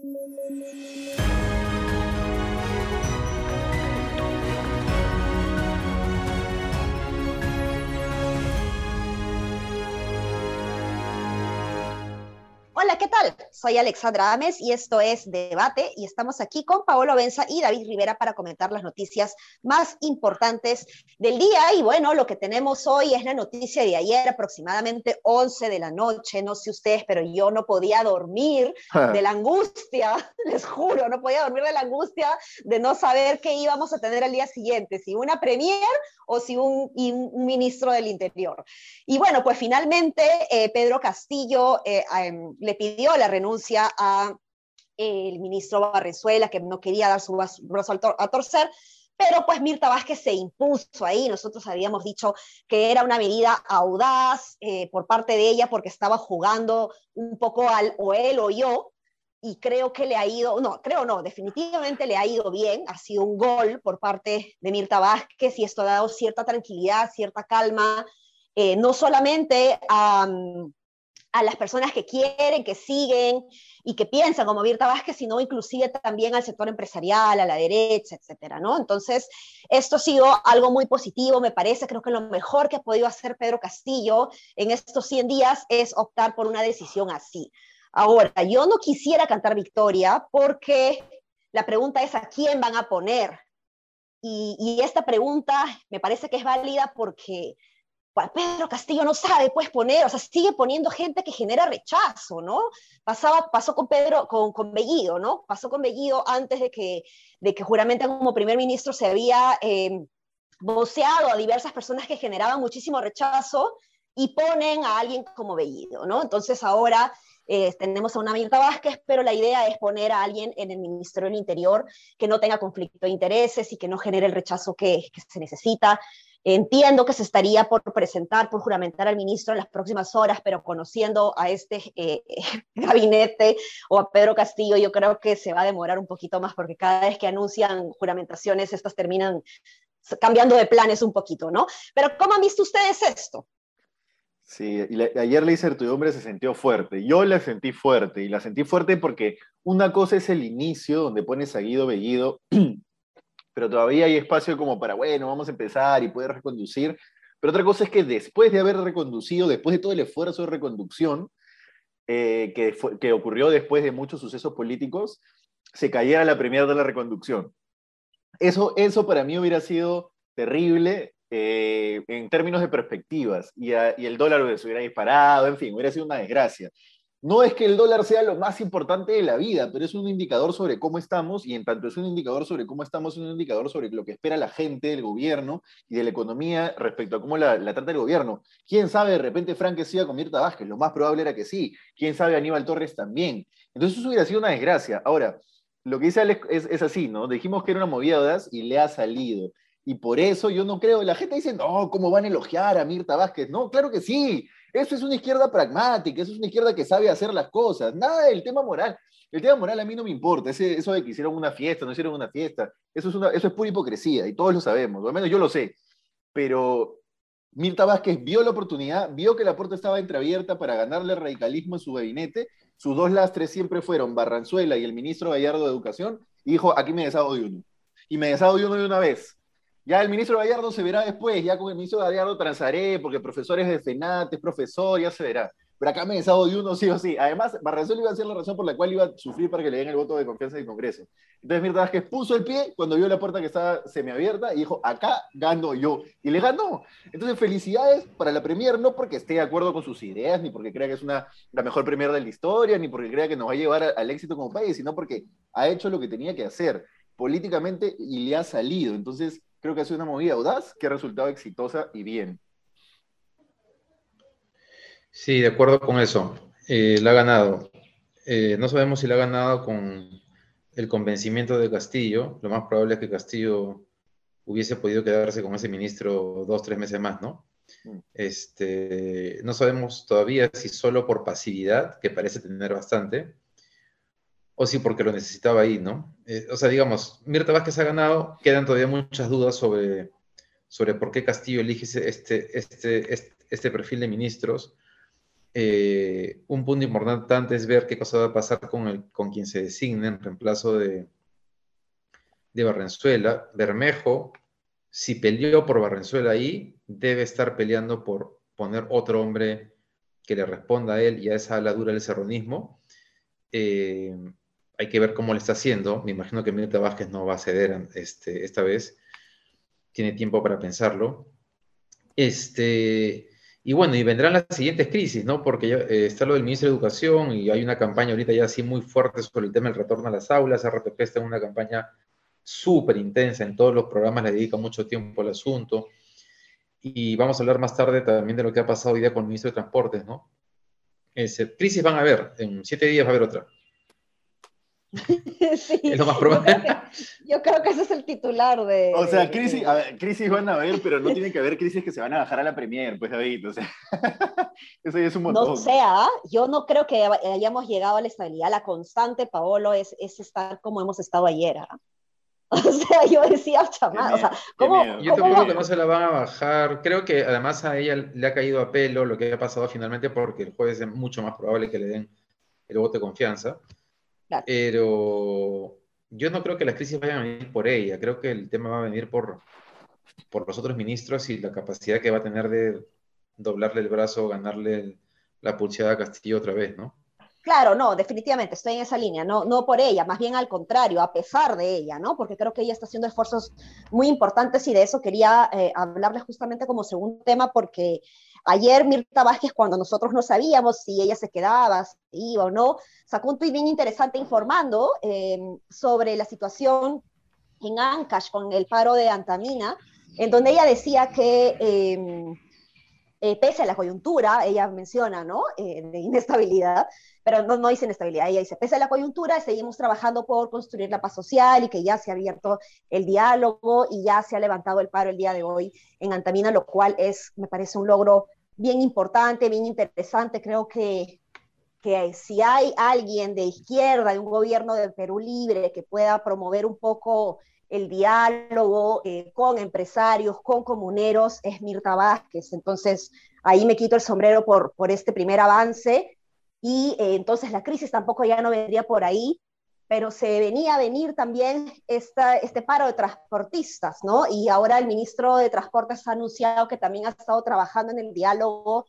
thank you Hola, ¿qué tal? Soy Alexandra Ames y esto es Debate y estamos aquí con Paolo Benza y David Rivera para comentar las noticias más importantes del día. Y bueno, lo que tenemos hoy es la noticia de ayer, aproximadamente 11 de la noche. No sé ustedes, pero yo no podía dormir de la angustia, les juro, no podía dormir de la angustia de no saber qué íbamos a tener al día siguiente, si una premier o si un, un ministro del Interior. Y bueno, pues finalmente eh, Pedro Castillo eh, le pidió la renuncia a el ministro Barrezuela, que no quería dar su brazo a torcer, pero pues Mirta Vázquez se impuso ahí. Nosotros habíamos dicho que era una medida audaz eh, por parte de ella porque estaba jugando un poco al o él o yo, y creo que le ha ido, no, creo no, definitivamente le ha ido bien, ha sido un gol por parte de Mirta Vázquez y esto ha dado cierta tranquilidad, cierta calma, eh, no solamente a a las personas que quieren, que siguen y que piensan como Mirta Vázquez, sino inclusive también al sector empresarial, a la derecha, etcétera, ¿no? Entonces, esto ha sido algo muy positivo, me parece, creo que lo mejor que ha podido hacer Pedro Castillo en estos 100 días es optar por una decisión así. Ahora, yo no quisiera cantar victoria porque la pregunta es a quién van a poner. Y esta pregunta me parece que es válida porque Pedro Castillo no sabe, pues poner, o sea, sigue poniendo gente que genera rechazo, ¿no? Pasaba, pasó con Pedro, con, con Bellido, ¿no? Pasó con Bellido antes de que, de que juramente como primer ministro se había eh, voceado a diversas personas que generaban muchísimo rechazo y ponen a alguien como Bellido, ¿no? Entonces ahora eh, tenemos a una Mirta Vázquez, pero la idea es poner a alguien en el Ministerio del Interior que no tenga conflicto de intereses y que no genere el rechazo que se necesita. Entiendo que se estaría por presentar, por juramentar al ministro en las próximas horas, pero conociendo a este eh, gabinete o a Pedro Castillo, yo creo que se va a demorar un poquito más porque cada vez que anuncian juramentaciones, estas terminan cambiando de planes un poquito, ¿no? Pero ¿cómo han visto ustedes esto? Sí, y ayer la incertidumbre se sintió fuerte. Yo la sentí fuerte y la sentí fuerte porque una cosa es el inicio donde pones a Guido Bellido pero todavía hay espacio como para, bueno, vamos a empezar y poder reconducir. Pero otra cosa es que después de haber reconducido, después de todo el esfuerzo de reconducción eh, que, que ocurrió después de muchos sucesos políticos, se cayera la premiere de la reconducción. Eso, eso para mí hubiera sido terrible eh, en términos de perspectivas y, y, el dólar se hubiera disparado, en fin, hubiera sido una desgracia. No es que el dólar sea lo más importante de la vida, pero es un indicador sobre cómo estamos y en tanto es un indicador sobre cómo estamos, es un indicador sobre lo que espera la gente del gobierno y de la economía respecto a cómo la, trata el gobierno. ¿Quién sabe de repente Frank que siga con Mirta Vázquez? Lo más probable era que sí. ¿Quién sabe Aníbal Torres también? Entonces eso hubiera sido una desgracia. Ahora, lo que dice Alex es, así, ¿no? Dijimos que era una movida y le ha salido. Y por eso yo no creo, la gente dice, no, ¿cómo van a elogiar a Mirta Vázquez? No, claro que sí, eso es una izquierda pragmática, eso es una izquierda que sabe hacer las cosas. Nada del tema moral. El tema moral a mí no me importa. Eso de que hicieron una fiesta, no hicieron una fiesta, eso es, eso es pura hipocresía y todos lo sabemos, al menos yo lo sé. Pero Mirta Vázquez vio la oportunidad, vio que la puerta estaba entreabierta para ganarle radicalismo en su gabinete. Sus dos lastres siempre fueron Barranzuela y el ministro Gallardo de Educación, y dijo, aquí me deshago de uno. Y me deshago de uno de una vez. Ya el ministro Gallardo se verá después, ya con el ministro Gallardo transaré, porque el profesor es de FENAT, es profesor, ya se verá. Pero acá me he de uno sí o sí. Además, Barranzuela iba a ser la razón por la cual iba a sufrir para que le den el voto de confianza del Congreso. Entonces Mirta Vázquez puso el pie cuando vio la puerta que estaba semiabierta y dijo, acá gano yo. Y le ganó. Entonces, felicidades para la Premier, no porque esté de acuerdo con sus ideas, ni porque crea que es una, la mejor Premier de la historia, ni porque crea que nos va a llevar al éxito como país, sino porque ha hecho lo que tenía que hacer políticamente y le ha salido. Entonces, Creo que ha sido una movida audaz que ha resultado exitosa y bien. Sí, de acuerdo con eso. Eh, la ha ganado. Eh, no sabemos si la ha ganado con el convencimiento de Castillo. Lo más probable es que Castillo hubiese podido quedarse con ese ministro dos, tres meses más, ¿no? Mm. Este, no sabemos todavía si solo por pasividad, que parece tener bastante, o sí porque lo necesitaba ahí, ¿no? Eh, o sea, digamos, Mirta Vázquez ha ganado, quedan todavía muchas dudas sobre, sobre por qué Castillo elige este, este, este, este perfil de ministros. Eh, un punto importante es ver qué cosa va a pasar con, el, con quien se designe en reemplazo de, de Barrenzuela. Bermejo, si peleó por Barrenzuela ahí, debe estar peleando por poner otro hombre que le responda a él y a esa ala dura del serronismo. Eh, hay que ver cómo le está haciendo. Me imagino que Mirta Vázquez no va a ceder este, esta vez. Tiene tiempo para pensarlo. Este, y bueno, y vendrán las siguientes crisis, ¿no? Porque ya, eh, está lo del ministro de Educación y hay una campaña ahorita ya así muy fuerte sobre el tema del retorno a las aulas. RPP está en una campaña súper intensa en todos los programas, le dedica mucho tiempo al asunto. Y vamos a hablar más tarde también de lo que ha pasado hoy día con el ministro de Transportes, ¿no? crisis van a haber, en siete días va a haber otra. sí, es lo más probable. Yo creo, que, ese es el titular de. O sea, crisis, crisis van a haber, pero no tiene que haber crisis que se van a bajar a la Premier, pues David. O sea, eso ya es un montón. No sea, yo no creo que hayamos llegado a la estabilidad. La constante, Paolo, es, es estar como hemos estado ayer. ¿ah? O sea, yo decía, chamada, o sea, ¿cómo, Yo tampoco que no se la van a bajar. Creo que además a ella le ha caído a pelo lo que ha pasado finalmente porque el jueves es mucho más probable que le den el voto de confianza. Pero yo no creo que las crisis vayan a venir por ella, creo que el tema va a venir por, por los otros ministros y la capacidad que va a tener de doblarle el brazo, ganarle la pulseada a Castillo otra vez, ¿no? Claro, no, definitivamente estoy en esa línea, no, no por ella, más bien al contrario, a pesar de ella, ¿no? Porque creo que ella está haciendo esfuerzos muy importantes y de eso quería eh, hablarle justamente como segundo tema, porque Ayer Mirta Vázquez, cuando nosotros no sabíamos si ella se quedaba, si iba o no, sacó un tuit bien interesante informando eh, sobre la situación en Ancash con el paro de Antamina, en donde ella decía que eh, eh, pese a la coyuntura, ella menciona, ¿no? de inestabilidad, pero no, no dice inestabilidad, ella dice, pese a la coyuntura, seguimos trabajando por construir la paz social y que ya se ha abierto el diálogo y ya se ha levantado el paro el día de hoy en Antamina, lo cual es, me parece un logro bien importante, bien interesante. Creo que, que si hay alguien de izquierda, de un gobierno de Perú libre que pueda promover un poco el diálogo eh, con empresarios, con comuneros, es Mirta Vázquez. Entonces, ahí me quito el sombrero por, por este primer avance y eh, entonces la crisis tampoco ya no vendría por ahí, pero se venía a venir también esta, este paro de transportistas, ¿no? Y ahora el ministro de Transportes ha anunciado que también ha estado trabajando en el diálogo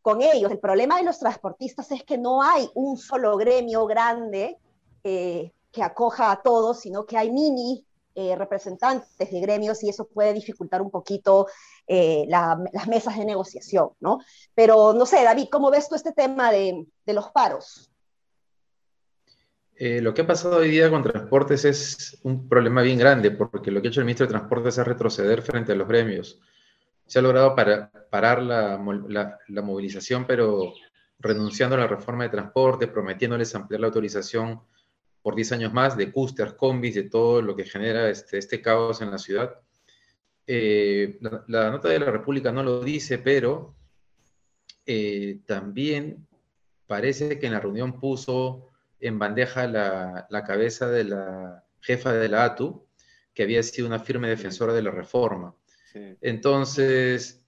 con ellos. El problema de los transportistas es que no hay un solo gremio grande eh, que acoja a todos, sino que hay mini eh, representantes de gremios y eso puede dificultar un poquito eh, las mesas de negociación, ¿no? Pero no sé, David, ¿cómo ves tú este tema de, los paros? Eh, lo que ha pasado hoy día con transportes es un problema bien grande, porque lo que ha hecho el ministro de Transportes es retroceder frente a los gremios. Se ha logrado para, parar la, la, movilización, pero renunciando a la reforma de transporte, prometiéndoles ampliar la autorización por 10 años más de cúster, combis, de todo lo que genera este, este caos en la ciudad. Eh, la, nota de la República no lo dice, pero eh, también parece que en la reunión puso en bandeja la, la, cabeza de la jefa de la ATU, que había sido una firme defensora de la reforma. Entonces,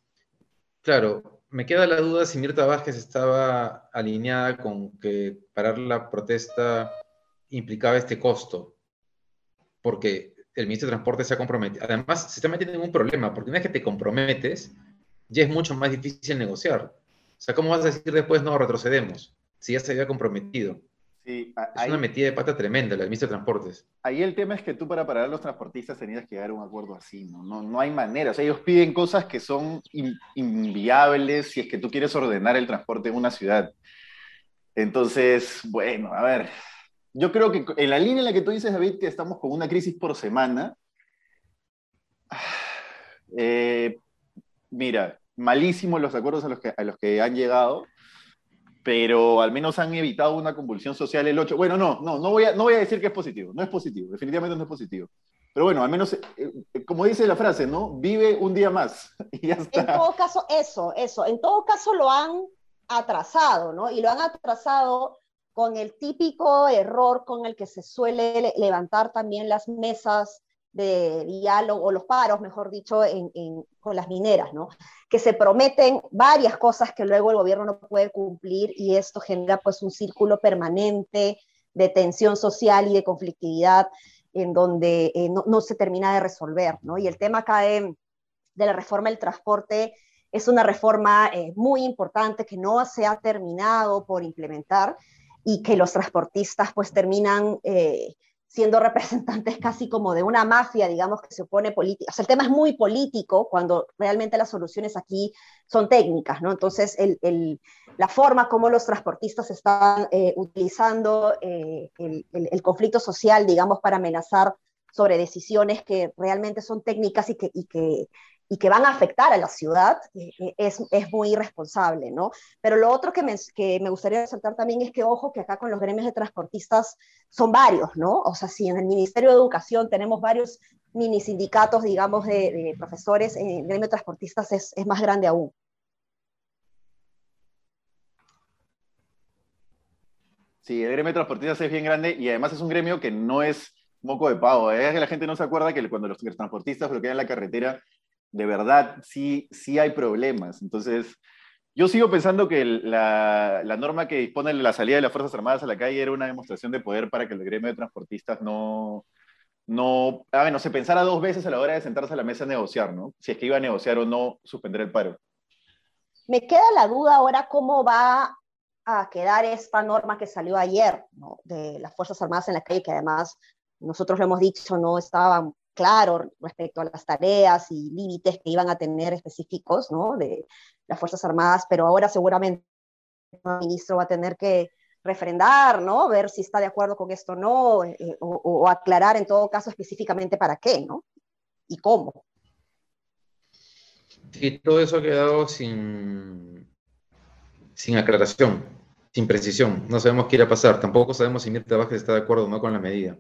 claro, me queda la duda si Mirta Vázquez estaba alineada con que parar la protesta implicaba este costo, porque el ministro de Transporte se ha comprometido. Además, se está metiendo en un problema, porque una vez que te comprometes, ya es mucho más difícil negociar. O sea, ¿cómo vas a decir después, no, retrocedemos? Si ya se había comprometido. Sí, es una metida de pata tremenda la del ministro de Transportes. Ahí el tema es que tú para parar a los transportistas tenías que llegar a un acuerdo así, ¿no? No, no hay manera. O sea, ellos piden cosas que son inviables si es que tú quieres ordenar el transporte en una ciudad. Entonces, bueno, a ver, yo creo que en la línea en la que tú dices, David, que estamos con una crisis por semana, eh, mira, malísimos los acuerdos a los, que, a los que han llegado, pero al menos han evitado una convulsión social el 8. Bueno, no, no, no voy, a, no voy a decir que es positivo, no es positivo, definitivamente no es positivo. Pero bueno, al menos, eh, como dice la frase, ¿no? Vive un día más. Y ya está. En todo caso, eso, eso. En todo caso lo han atrasado, ¿no? Y lo han atrasado con el típico error con el que se suele levantar también las mesas de diálogo, o los paros, mejor dicho, con las mineras, ¿no? Que se prometen varias cosas que luego el gobierno no puede cumplir y esto genera pues un círculo permanente de tensión social y de conflictividad en donde eh, no, se termina de resolver, ¿no? Y el tema acá de, la reforma del transporte es una reforma eh, muy importante que no se ha terminado por implementar y que los transportistas pues terminan eh, siendo representantes casi como de una mafia, digamos, que se opone política. O sea, el tema es muy político cuando realmente las soluciones aquí son técnicas, ¿no? Entonces, el, la forma como los transportistas están eh, utilizando eh, el, conflicto social, digamos, para amenazar sobre decisiones que realmente son técnicas y que y que van a afectar a la ciudad, eh, eh, es, es, muy irresponsable, ¿no? Pero lo otro que me, que me gustaría resaltar también es que, ojo, que acá con los gremios de transportistas son varios, ¿no? O sea, si en el Ministerio de Educación tenemos varios mini sindicatos, digamos, de, profesores, en el gremio de transportistas es, es más grande aún. Sí, el gremio de transportistas es bien grande y además es un gremio que no es moco de pavo. ¿eh? Es que la gente no se acuerda que cuando los transportistas bloquean la carretera de verdad sí, sí hay problemas. Entonces, yo sigo pensando que la, norma que dispone la salida de las Fuerzas Armadas a la calle era una demostración de poder para que el gremio de transportistas no, no, a ver, no se pensara dos veces a la hora de sentarse a la mesa a negociar, ¿no? Si es que iba a negociar o no suspender el paro. Me queda la duda ahora cómo va a quedar esta norma que salió ayer. De las Fuerzas Armadas en la calle, que además nosotros lo hemos dicho, no estaba claro respecto a las tareas y límites que iban a tener específicos ¿no? de las Fuerzas Armadas, pero ahora seguramente el ministro va a tener que refrendar, ¿no? ver si está de acuerdo con esto o no, eh, eh, o, aclarar en todo caso específicamente para qué ¿no? y cómo. Y todo eso ha quedado sin, sin aclaración, sin precisión. No sabemos qué irá a pasar. Tampoco sabemos si Mirta Vázquez está de acuerdo o no con la medida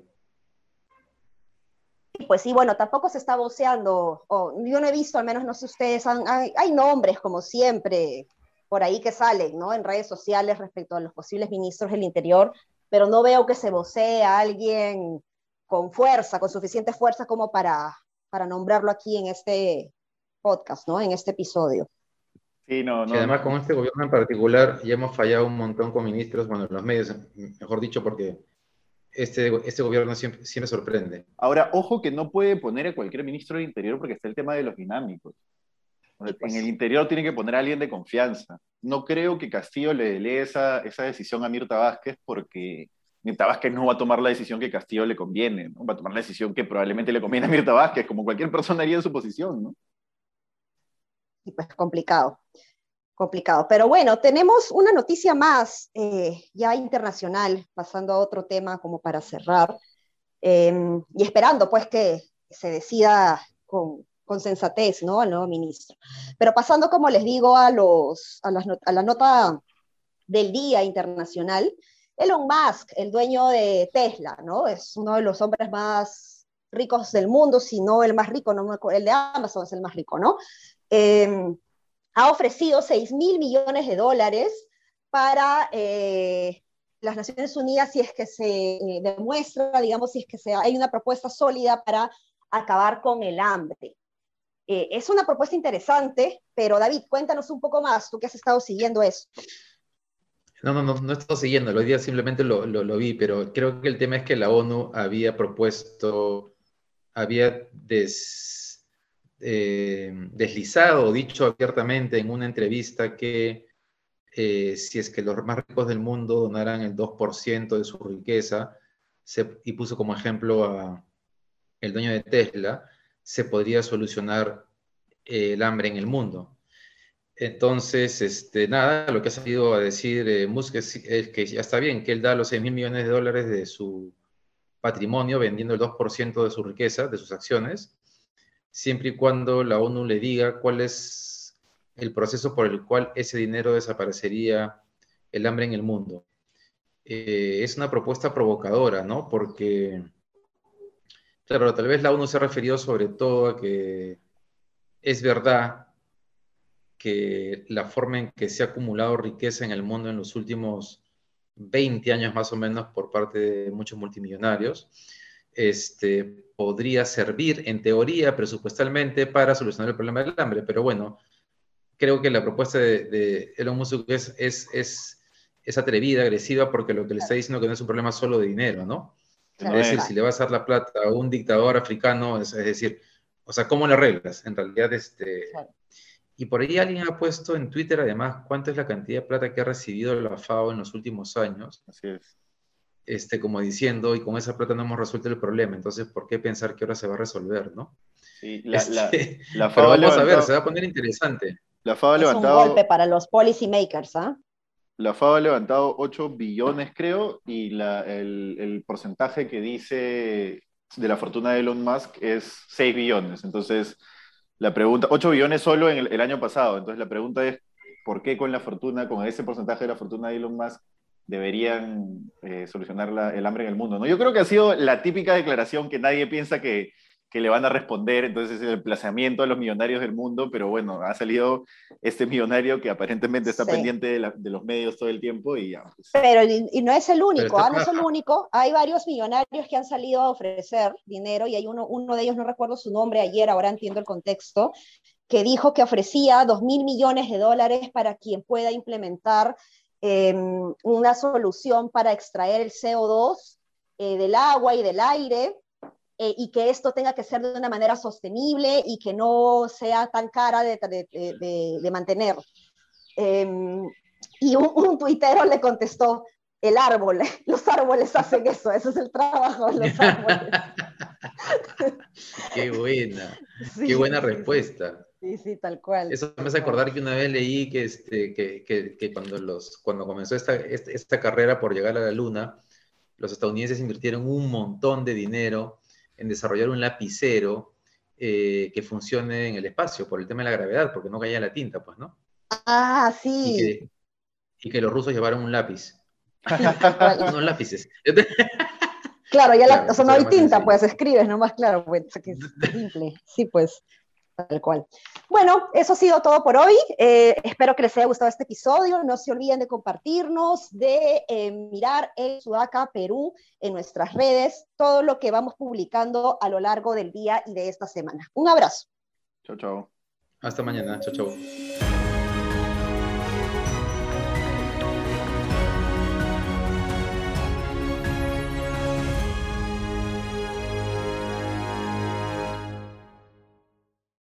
pues sí, bueno, tampoco se está voceando, o yo no he visto, al menos no sé ustedes, hay, nombres como siempre por ahí que salen, ¿no? En redes sociales respecto a los posibles ministros del Interior, pero no veo que se vocee a alguien con fuerza, con suficiente fuerza como para, para nombrarlo aquí en este podcast, ¿no? En este episodio. Sí, no, no. Y además con este gobierno en particular ya hemos fallado un montón con ministros, bueno, los medios, mejor dicho, porque este, este gobierno siempre, siempre sorprende. Ahora, ojo que no puede poner a cualquier ministro del Interior porque está el tema de los dinámicos. En el interior tiene que poner a alguien de confianza. No creo que Castillo le dé esa, esa decisión a Mirta Vázquez porque Mirta Vázquez no va a tomar la decisión que Castillo le conviene, ¿no? va a tomar la decisión que probablemente le conviene a Mirta Vázquez, como cualquier persona haría en su posición. ¿no? Y pues complicado complicado. Pero bueno, tenemos una noticia más eh, ya internacional, pasando a otro tema como para cerrar, em, y esperando pues que se decida con, con, sensatez, ¿no? Al nuevo ministro. Pero pasando, como les digo, a, los, a, a la nota del Día Internacional, Elon Musk, el dueño de Tesla, ¿no? Es uno de los hombres más ricos del mundo, si no el más rico, no, el de Amazon es el más rico, ¿no? Eh, ha ofrecido 6 mil millones de dólares para eh, las Naciones Unidas si es que se eh, demuestra, digamos, si es que hay una propuesta sólida para acabar con el hambre. Eh, es una propuesta interesante, pero David, cuéntanos un poco más, tú que has estado siguiendo esto. No, no, no, no he estado siguiendo, hoy día simplemente lo, lo, vi, pero creo que el tema es que la ONU había propuesto, había des, eh, deslizado, dicho abiertamente en una entrevista que eh, si es que los más ricos del mundo donaran el 2% de su riqueza, y puso como ejemplo a el dueño de Tesla, se podría solucionar eh, el hambre en el mundo. Entonces, este, nada, lo que ha salido a decir Musk es, es, que ya está bien, que él da los 6 mil millones de dólares de su patrimonio vendiendo el 2% de su riqueza, de sus acciones, siempre y cuando la ONU le diga cuál es el proceso por el cual ese dinero desaparecería el hambre en el mundo. Eh, es una propuesta provocadora, ¿no? Porque, claro, tal vez la ONU se ha referido sobre todo a que es verdad que la forma en que se ha acumulado riqueza en el mundo en los últimos 20 años más o menos por parte de muchos multimillonarios, este, podría servir en teoría, presupuestalmente, para solucionar el problema del hambre. Pero bueno, creo que la propuesta de, Elon Musk es, es, es, es, atrevida, agresiva, porque lo que le está diciendo que no es un problema solo de dinero, ¿no? Es decir, si le vas a dar la plata a un dictador africano, es, decir, o sea, ¿cómo le arreglas? En realidad, este... Y por ahí alguien ha puesto en Twitter, además, cuánto es la cantidad de plata que ha recibido la FAO en los últimos años. Así es. Este, como diciendo, y con esa plata no hemos resuelto el problema, entonces, ¿por qué pensar que ahora se va a resolver, no? Sí, la, la, este, FAO pero vamos a ver, se va a poner interesante. La FAO ha levantado... un golpe para los policy makers, ¿ah? La FAO ha levantado 8 billones, creo, y la, el, el, porcentaje que dice de la fortuna de Elon Musk es 6 billones. Entonces, la pregunta, 8 billones solo en el, año pasado. Entonces, la pregunta es, ¿por qué con la fortuna, con ese porcentaje de la fortuna de Elon Musk, deberían eh, solucionar el hambre en el mundo? ¿no? Yo creo que ha sido la típica declaración que nadie piensa que, que le van a responder, entonces es el emplazamiento de los millonarios del mundo, pero bueno, ha salido este millonario que aparentemente está pendiente de, los medios todo el tiempo y ya. Pues. Pero y, no es el único, ¿ah? no es el único, hay varios millonarios que han salido a ofrecer dinero y hay uno, uno de ellos, no recuerdo su nombre ayer, ahora entiendo el contexto, que dijo que ofrecía dos mil millones de dólares para quien pueda implementar em, una solución para extraer el CO2 eh, del agua y del aire eh, y que esto tenga que ser de una manera sostenible y que no sea tan cara de, de, de, mantener. Em, y un, un, tuitero le contestó, el árbol, los árboles hacen eso, ese es el trabajo de los árboles. qué buena, qué buena respuesta. Sí, sí, tal cual. Eso me hace acordar que una vez leí que, este, que, que, que cuando, los, cuando comenzó esta, esta, esta, carrera por llegar a la Luna, los estadounidenses invirtieron un montón de dinero en desarrollar un lapicero eh, que funcione en el espacio por el tema de la gravedad, porque no caía la tinta, pues, ¿no? Ah, sí. Y que, los rusos llevaron un lápiz. Unos lápices. Claro, ya la, o sea, no hay tinta, pues escribes nomás, claro, pues, simple. Sí, pues. Tal cual. Bueno, eso ha sido todo por hoy. Eh, espero que les haya gustado este episodio. No se olviden de compartirnos, de eh, mirar en Sudaca, Perú, en nuestras redes, todo lo que vamos publicando a lo largo del día y de esta semana. Un abrazo. Chao, chao. Hasta mañana. Chao, chao.